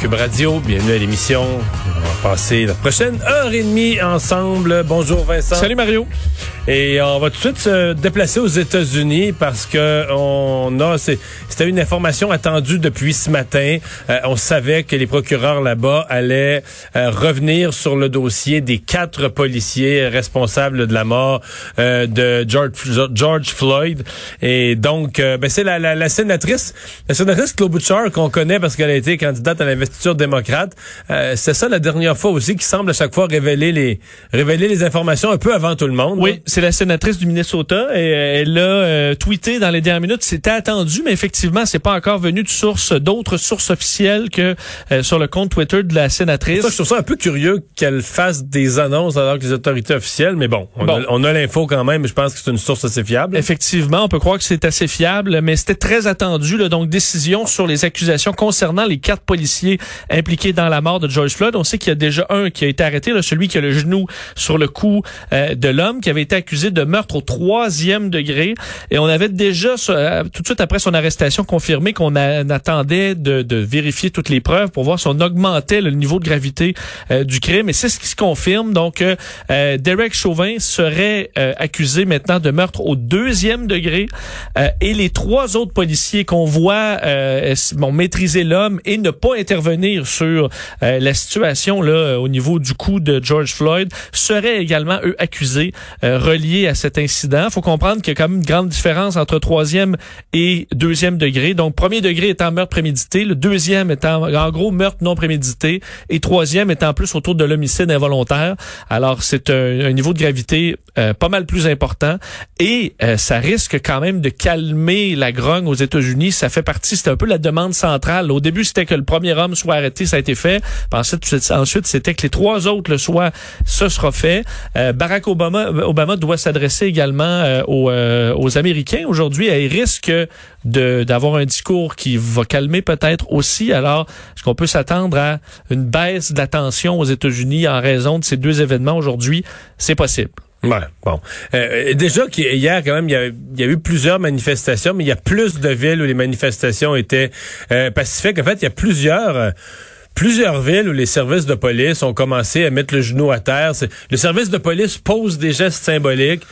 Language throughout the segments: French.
Cube bienvenue à l'émission. On va passer la prochaine heure et demie ensemble. Bonjour Vincent. Salut Mario. Et on va tout de suite se déplacer aux États-Unis parce que on a c'était une information attendue depuis ce matin. Euh, on savait que les procureurs là-bas allaient euh, revenir sur le dossier des quatre policiers responsables de la mort euh, de George, George Floyd. Et donc, ben c'est la, la, la, sénatrice, la sénatrice Klobuchar qu'on connaît parce qu'elle a été candidate à l'investiture démocrate. c'est ça la dernière fois aussi qui semble à chaque fois révéler les révéler les informations un peu avant tout le monde. Oui, c'est la sénatrice du Minnesota et euh, elle a euh, tweeté dans les dernières minutes. C'était attendu, mais effectivement, c'est pas encore venu de sources, d'autres sources officielles que euh, sur le compte Twitter de la sénatrice. Ça, je trouve ça un peu curieux qu'elle fasse des annonces alors que les autorités officielles, mais bon, on a, l'info quand même. Je pense que c'est une source assez fiable. Effectivement, on peut croire que c'est assez fiable, mais c'était très attendu. Là, donc, décision sur les accusations concernant les quatre policiers impliqués dans la mort de George Floyd. On sait qu'il y a déjà un qui a été arrêté, là, celui qui a le genou sur le cou de l'homme, qui avait été accusé de meurtre au troisième degré. Et on avait déjà, euh, tout de suite après son arrestation, confirmé qu'on attendait de, vérifier toutes les preuves pour voir si on augmentait le niveau de gravité euh, du crime. Et c'est ce qui se confirme. Donc, euh, Derek Chauvin serait accusé maintenant de meurtre au deuxième degré. et les trois autres policiers qu'on voit bon, maîtriser l'homme et ne pas intervenir sur la situation là au niveau du coup de George Floyd seraient également eux accusés reliés à cet incident. Faut comprendre qu'il y a quand même une grande différence entre troisième et deuxième degré. Donc, premier degré étant meurtre prémédité, le deuxième étant en gros meurtre non prémédité et troisième étant plus autour de l'homicide involontaire. Alors, c'est un, niveau de gravité euh, pas mal plus important et euh, ça risque quand même de calmer la grogne aux États-Unis. Ça fait partie, c'est un peu la demande centrale. Au début, c'était que le premier homme soit arrêté, ça a été fait. Ensuite, ensuite c'était que les trois autres le soient, ce sera fait. Euh, Barack Obama, Obama doit s'adresser également euh, aux, euh, aux, Américains aujourd'hui il risque d'avoir un discours qui va calmer peut-être aussi. Alors, est-ce qu'on peut s'attendre à une baisse de la tension aux États-Unis en raison de ces deux événements aujourd'hui? C'est possible. Ouais, bon. Euh, déjà hier quand même, il y, a, il y, a, eu plusieurs manifestations, mais il y a plus de villes où les manifestations étaient pacifiques. En fait, il y a plusieurs plusieurs villes où les services de police ont commencé à mettre le genou à terre. Le service de police pose des gestes symboliques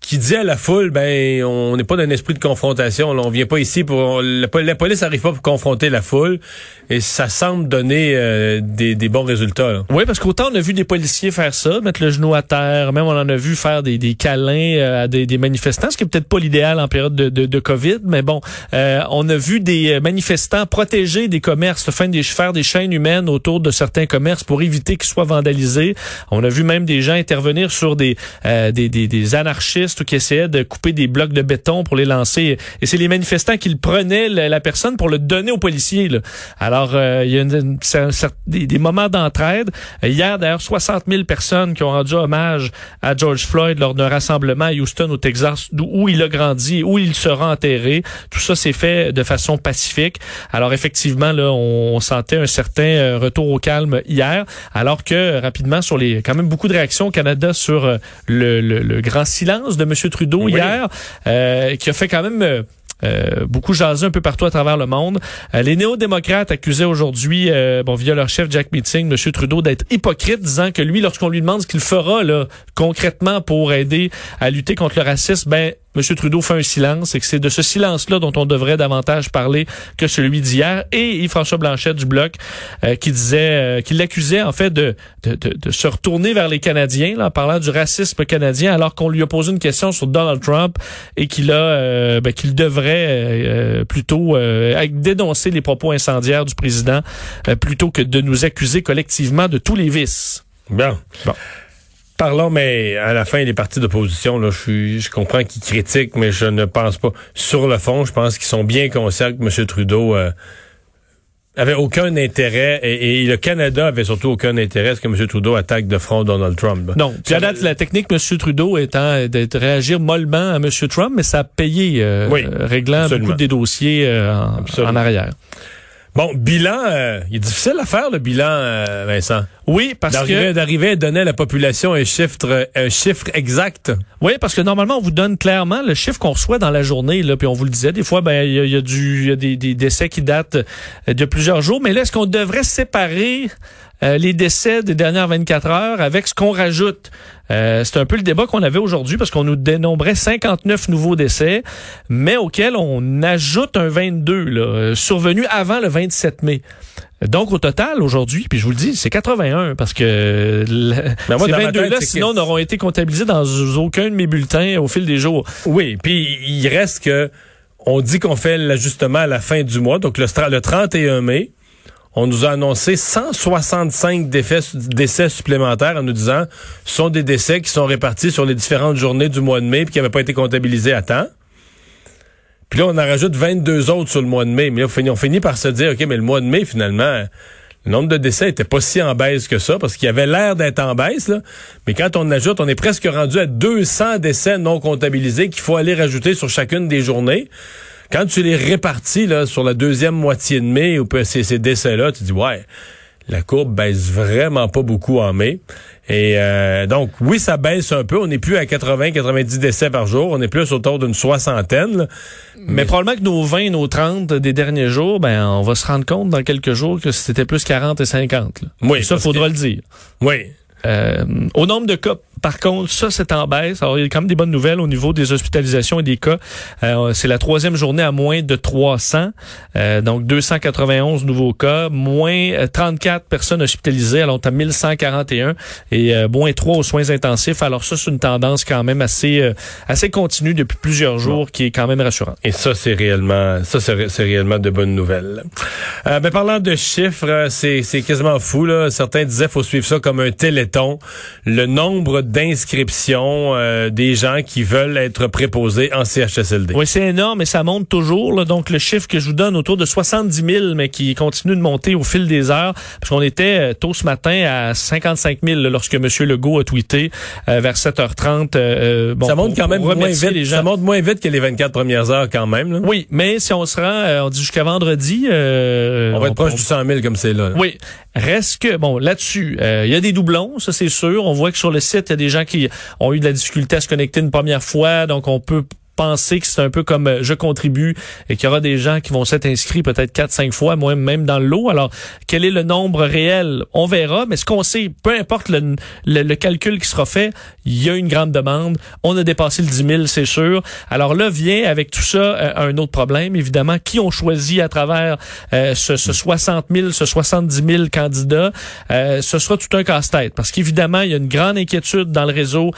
qui dit à la foule, ben, on n'est pas dans un esprit de confrontation. on vient pas ici pour... La, police n'arrive pas pour confronter la foule. Et ça semble donner euh, des, bons résultats. Oui, parce qu'autant on a vu des policiers faire ça, mettre le genou à terre. Même on en a vu faire des, des câlins euh, à des, manifestants, ce qui est peut-être pas l'idéal en période de, de, de, COVID. Mais bon, euh, on a vu des manifestants protéger des commerces, des, faire des chaînes humaines autour de certains commerces pour éviter qu'ils soient vandalisés. On a vu même des gens intervenir sur des, des, des, des anarchistes qui essayaient de couper des blocs de béton pour les lancer. Et c'est les manifestants qui le prenaient, la, personne, pour le donner aux policiers. Alors, euh, il y a des, moments d'entraide. Hier, d'ailleurs, 60 000 personnes qui ont rendu hommage à George Floyd lors d'un rassemblement à Houston, au Texas, où il a grandi, où il sera enterré. Tout ça s'est fait de façon pacifique. Alors, effectivement, là, on, sentait un certain euh, retour au calme hier, alors que rapidement, sur les quand même beaucoup de réactions au Canada sur euh, le, le, le grand silence de M. Trudeau hier, euh, qui a fait quand même euh, euh, beaucoup jasé un peu partout à travers le monde. les néo-démocrates accusaient aujourd'hui, bon, via leur chef Jack Meeting, M. Trudeau, d'être hypocrite, disant que lui, lorsqu'on lui demande ce qu'il fera là, concrètement pour aider à lutter contre le racisme, ben M. Trudeau fait un silence et que c'est de ce silence-là dont on devrait davantage parler que celui d'hier. Et Yves-François Blanchet du Bloc euh, qui disait, euh, qui l'accusait en fait de, de, de, se retourner vers les Canadiens là, en parlant du racisme canadien alors qu'on lui a posé une question sur Donald Trump et qu'il a euh, ben, qu'il devrait plutôt dénoncer les propos incendiaires du président plutôt que de nous accuser collectivement de tous les vices. Bien. Bon. Parlons, mais à la fin, les partis d'opposition, là, je, je comprends qu'ils critiquent, mais je ne pense pas. Sur le fond, je pense qu'ils sont bien conscients que M. Trudeau euh, avait aucun intérêt et, le Canada avait surtout aucun intérêt à ce que M. Trudeau attaque de front Donald Trump. Non. Puis à date, la technique M. Trudeau étant de réagir mollement à M. Trump, mais ça a payé, euh, réglant beaucoup des dossiers euh, en, arrière. Bon, bilan, euh, il est difficile à faire le bilan, euh, Vincent. Oui, parce que d'arriver à donner à la population un chiffre, un chiffre exact. Oui, parce que normalement on vous donne clairement le chiffre qu'on reçoit dans la journée. Là, puis on vous le disait, des fois, ben il y a, du, y a des, des, décès qui datent de plusieurs jours. Mais là, est-ce qu'on devrait séparer euh, les décès des dernières 24 heures avec ce qu'on rajoute? Euh, c'est un peu le débat qu'on avait aujourd'hui parce qu'on nous dénombrait 59 nouveaux décès, mais auxquels on ajoute un 22 là, euh, survenu avant le 27 mai. Donc, au total, aujourd'hui, puis je vous le dis, c'est 81 parce que ben ces 22-là, sinon, n'auront été comptabilisés dans aucun de mes bulletins au fil des jours. Oui, puis il reste que on dit qu'on fait l'ajustement à la fin du mois, donc le, le 31 mai on nous a annoncé 165 décès, supplémentaires en nous disant ce sont des décès qui sont répartis sur les différentes journées du mois de mai et qui n'avaient pas été comptabilisés à temps. Puis là, on en rajoute 22 autres sur le mois de mai. Mais là, on finit, par se dire, OK, mais le mois de mai, finalement, le nombre de décès était pas si en baisse que ça, parce qu'il avait l'air d'être en baisse, là. Mais quand on ajoute, on est presque rendu à 200 décès non comptabilisés qu'il faut aller rajouter sur chacune des journées. Quand tu les répartis là, sur la deuxième moitié de mai, ou ces, ces décès-là, tu dis, ouais, la courbe baisse vraiment pas beaucoup en mai. Et euh, donc, oui, ça baisse un peu. On n'est plus à 80-90 décès par jour. On est plus autour d'une soixantaine. Mais, probablement que nos 20, nos 30 des derniers jours, ben, on va se rendre compte dans quelques jours que c'était plus 40 et 50. Oui. ça, faudra le dire. Oui. Euh, au nombre de cas par contre, ça, c'est en baisse. Alors, il y a quand même des bonnes nouvelles au niveau des hospitalisations et des cas. Euh, c'est la troisième journée à moins de 300. Euh, donc, 291 nouveaux cas, moins 34 euh, personnes hospitalisées. Alors, on est 1141 et moins 3 aux soins intensifs. Alors, ça, c'est une tendance quand même assez assez continue depuis plusieurs jours qui est quand même rassurante. Et ça, c'est réellement ça, c'est réellement de bonnes nouvelles. Euh, ben, parlant de chiffres, c'est quasiment fou. Là. Certains disaient faut suivre ça comme un téléthon. Le nombre d'inscription euh, des gens qui veulent être préposés en CHSLD. Oui, c'est énorme et ça monte toujours. Là. Donc, le chiffre que je vous donne, autour de 70 000, mais qui continue de monter au fil des heures, parce qu'on était euh, tôt ce matin à 55 000 lorsque M. Legault a tweeté euh, vers 7h30. bon, ça monte quand même moins vite. Les gens. Ça monte moins vite que les 24 premières heures quand même. Là. Oui, mais si on se rend, on dit jusqu'à vendredi... on va être proche du 100 000 comme c'est là, là. Oui. Reste que, bon, là-dessus, il y a des doublons, ça c'est sûr. On voit que sur le site, il y a des gens qui ont eu de la difficulté à se connecter une première fois, donc on peut penser que c'est un peu comme euh, je contribue et qu'il y aura des gens qui vont s'être inscrits peut-être quatre, cinq fois, moi même dans le lot. Alors, quel est le nombre réel? On verra, mais ce qu'on sait, peu importe le, le, calcul qui sera fait, il y a une grande demande. On a dépassé le 10 000, c'est sûr. Alors là, vient avec tout ça euh, un autre problème, évidemment. Qui ont choisi à travers euh, ce, ce, 60 000, ce 70 000 candidats? ce sera tout un casse-tête parce qu'évidemment, il y a une grande inquiétude dans le réseau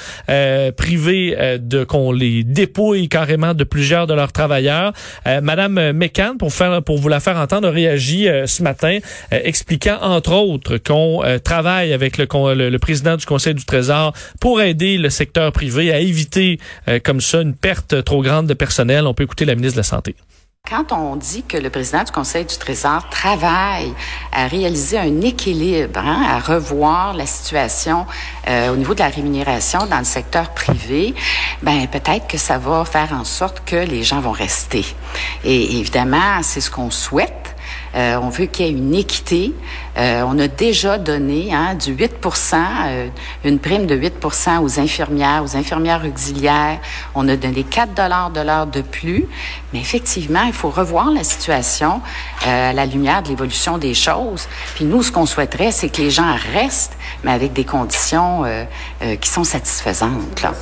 privé de qu'on les dépouille carrément de plusieurs de leurs travailleurs. Euh, Madame McCann, pour faire pour vous la faire entendre, a réagi euh, ce matin, euh, expliquant entre autres qu'on travaille avec le, le, président du Conseil du Trésor pour aider le secteur privé à éviter comme ça une perte trop grande de personnel. On peut écouter la ministre de la Santé. Quand on dit que le président du Conseil du Trésor travaille à réaliser un équilibre, hein, à revoir la situation euh, au niveau de la rémunération dans le secteur privé, ben peut-être que ça va faire en sorte que les gens vont rester. Et évidemment, c'est ce qu'on souhaite. Euh, on veut qu'il y ait une équité. Euh, on a déjà donné hein, du 8 euh, une prime de 8% aux infirmières, aux infirmières auxiliaires. On a donné 4 dollars de l'heure de plus. Mais effectivement, il faut revoir la situation à la lumière de l'évolution des choses. Puis nous, ce qu'on souhaiterait, c'est que les gens restent, mais avec des conditions qui sont satisfaisantes. Là.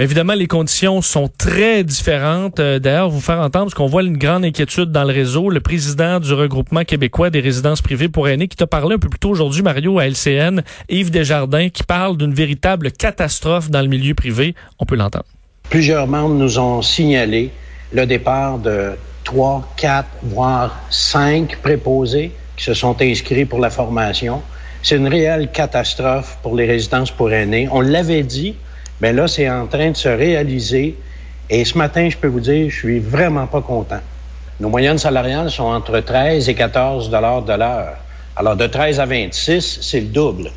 Évidemment, les conditions sont très différentes. Euh, d'ailleurs, vous faire entendre, parce qu'on voit une grande inquiétude dans le réseau. Le président du regroupement québécois des résidences privées pour aînés, qui t'a parlé un peu plus tôt aujourd'hui, Mario, à LCN, Yves Desjardins, qui parle d'une véritable catastrophe dans le milieu privé. On peut l'entendre. Plusieurs membres nous ont signalé le départ de trois, quatre, voire cinq préposés qui se sont inscrits pour la formation. C'est une réelle catastrophe pour les résidences pour aînés. On l'avait dit, Bien là, c'est en train de se réaliser. Et ce matin, je peux vous dire, je suis vraiment pas content. Nos moyennes salariales sont entre 13 et 14 dollars de l'heure. Alors, de 13 à 26, c'est le double.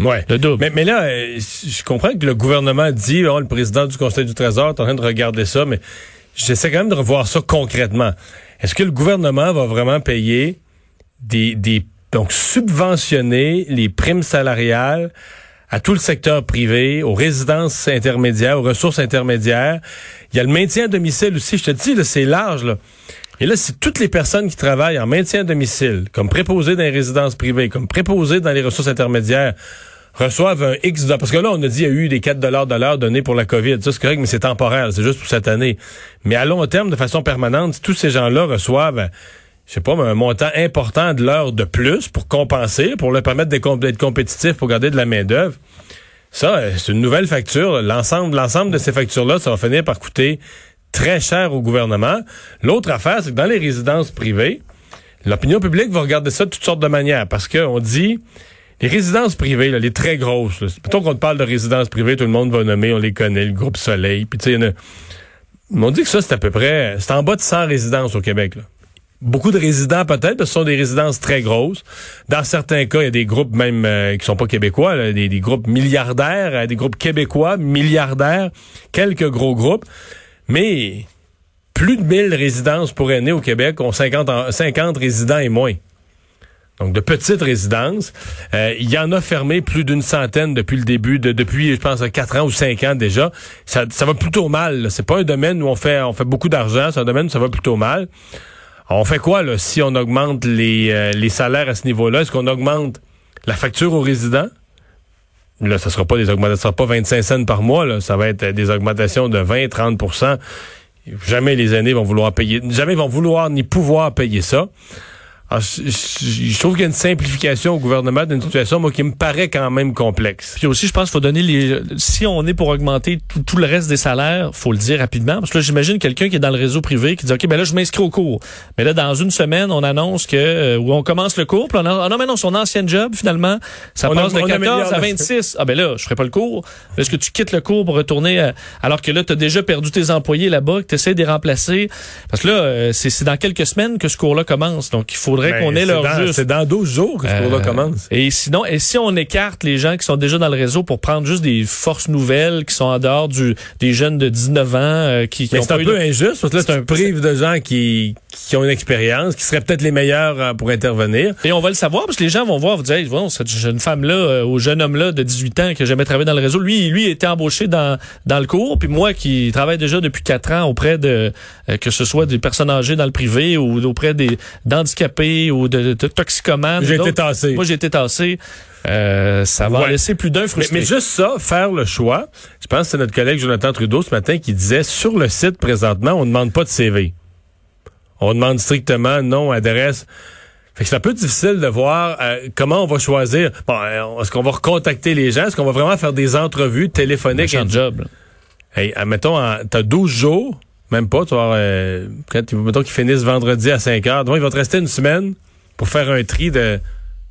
Ouais. Le double. Mais, mais là, euh, je comprends que le gouvernement dit, oh, le président du Conseil du Trésor est en train de regarder ça, mais j'essaie quand même de revoir ça concrètement. Est-ce que le gouvernement va vraiment payer des, des donc subventionner les primes salariales à tout le secteur privé, aux résidences intermédiaires, aux ressources intermédiaires. Il y a le maintien à domicile aussi. Je te dis, c'est large. Là. Et là, si toutes les personnes qui travaillent en maintien à domicile, comme préposés dans les résidences privées, comme préposés dans les ressources intermédiaires, reçoivent un X de... Parce que là, on a dit qu'il y a eu des 4 dollars de l'heure donnés pour la COVID. Ça, c'est correct, mais c'est temporaire. C'est juste pour cette année. Mais à long terme, de façon permanente, tous ces gens-là reçoivent je sais pas, un montant important de l'heure de plus pour compenser, pour leur permettre d'être compétitif, pour garder de la main-d'œuvre. Ça, euh, c'est une nouvelle facture. L'ensemble, l'ensemble de ces factures-là, ça va finir par coûter très cher au gouvernement. L'autre affaire, c'est que dans les résidences privées, l'opinion publique va regarder ça de toutes sortes de manières parce qu'on dit les résidences privées, les très grosses, plutôt qu'on parle de résidences privées, tout le monde va nommer, on les connaît, le groupe Soleil, puis tu sais, on dit que ça, c'est à peu près, c'est en bas de 100 résidences au Québec. Là beaucoup de résidents peut-être, parce que ce sont des résidences très grosses. Dans certains cas, il y a des groupes même euh, qui sont pas québécois, des, groupes milliardaires, euh, des groupes québécois milliardaires, quelques gros groupes, mais plus de 1000 résidences pour aînés au Québec ont 50, 50 résidents et moins. Donc de petites résidences. Euh, il y en a fermé plus d'une centaine depuis le début, de, depuis je pense 4 ans ou 5 ans déjà. Ça, ça va plutôt mal. C'est pas un domaine où on fait on fait beaucoup d'argent, c'est un domaine où ça va plutôt mal. On fait quoi là, si on augmente les, euh, les salaires à ce niveau-là? Est-ce qu'on augmente la facture aux résidents? Là, ça sera pas des augmentations, ça sera pas 25 cents par mois, là. ça va être des augmentations de 20, 30% Jamais les années vont vouloir payer, jamais vont vouloir ni pouvoir payer ça. Alors, je, trouve qu'il y a une simplification au gouvernement d'une situation, moi, qui me paraît quand même complexe. Puis aussi, je pense qu'il faut donner les... Si on est pour augmenter tout, le reste des salaires, faut le dire rapidement. Parce que là, j'imagine quelqu'un qui est dans le réseau privé qui dit, OK, ben là, je m'inscris au cours. Mais là, dans une semaine, on annonce que... Euh, où on commence le cours, puis on a, ah non, mais non, son ancien job, finalement, ça passe de 14 à 26. Ah ben là, je ferai pas le cours. Est-ce que tu quittes le cours pour retourner... À... alors que là, tu as déjà perdu tes employés là-bas, que tu essaies de les remplacer? Parce que là, euh, c'est dans quelques semaines que ce cours-là commence. Donc, il faut faudrait qu'on ait leur juste. C'est dans 12 jours que ce cours-là euh, commence. Et sinon, et si on écarte les gens qui sont déjà dans le réseau pour prendre juste des forces nouvelles qui sont en dehors du des jeunes de 19 ans euh, qui, qui Mais c'est un peu injuste parce que là, c'est un prive de gens qui, qui ont une expérience, qui seraient peut-être les meilleurs euh, pour intervenir. Et on va le savoir parce que les gens vont voir, vous dire, hey, bon, cette jeune femme-là, ou jeune homme-là de 18 ans qui n'a jamais travaillé dans le réseau, lui, lui était embauché dans, dans le cours, puis moi qui travaille déjà depuis 4 ans auprès de, que ce soit des personnes âgées dans le privé ou auprès des d'handicapés ou de, de toxicomanes. J'ai été tassé. Moi, j'ai été tassé. Euh, ça va laisser plus d'un frustré. Mais, juste ça, faire le choix. Je pense que c'est notre collègue Jonathan Trudeau ce matin qui disait sur le site présentement, on ne demande pas de CV. On demande strictement nom, adresse. Fait que c'est un peu difficile de voir euh, comment on va choisir. Bon, euh, est-ce qu'on va recontacter les gens? Est-ce qu'on va vraiment faire des entrevues téléphoniques? Un job. Hey, admettons, t'as 12 jours, même pas, tu vas euh, quand, mettons qu'ils finissent vendredi à 5 heures. Donc, il va te rester une semaine pour faire un tri de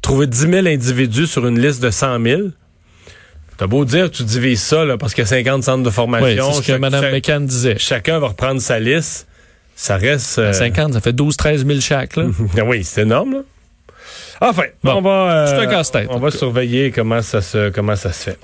trouver 10 000 individus sur une liste de 100 000. T'as beau dire, tu divises ça là, parce qu'il y a 50 centres de formation. Oui, c'est ce que Mme McCann disait. Chacun va reprendre sa liste. Ça reste... 50, euh, ça fait 12-13 000 chaque. Là. oui, c'est énorme. Là. Enfin, on va, euh, un. On va surveiller comment ça se, comment ça se fait.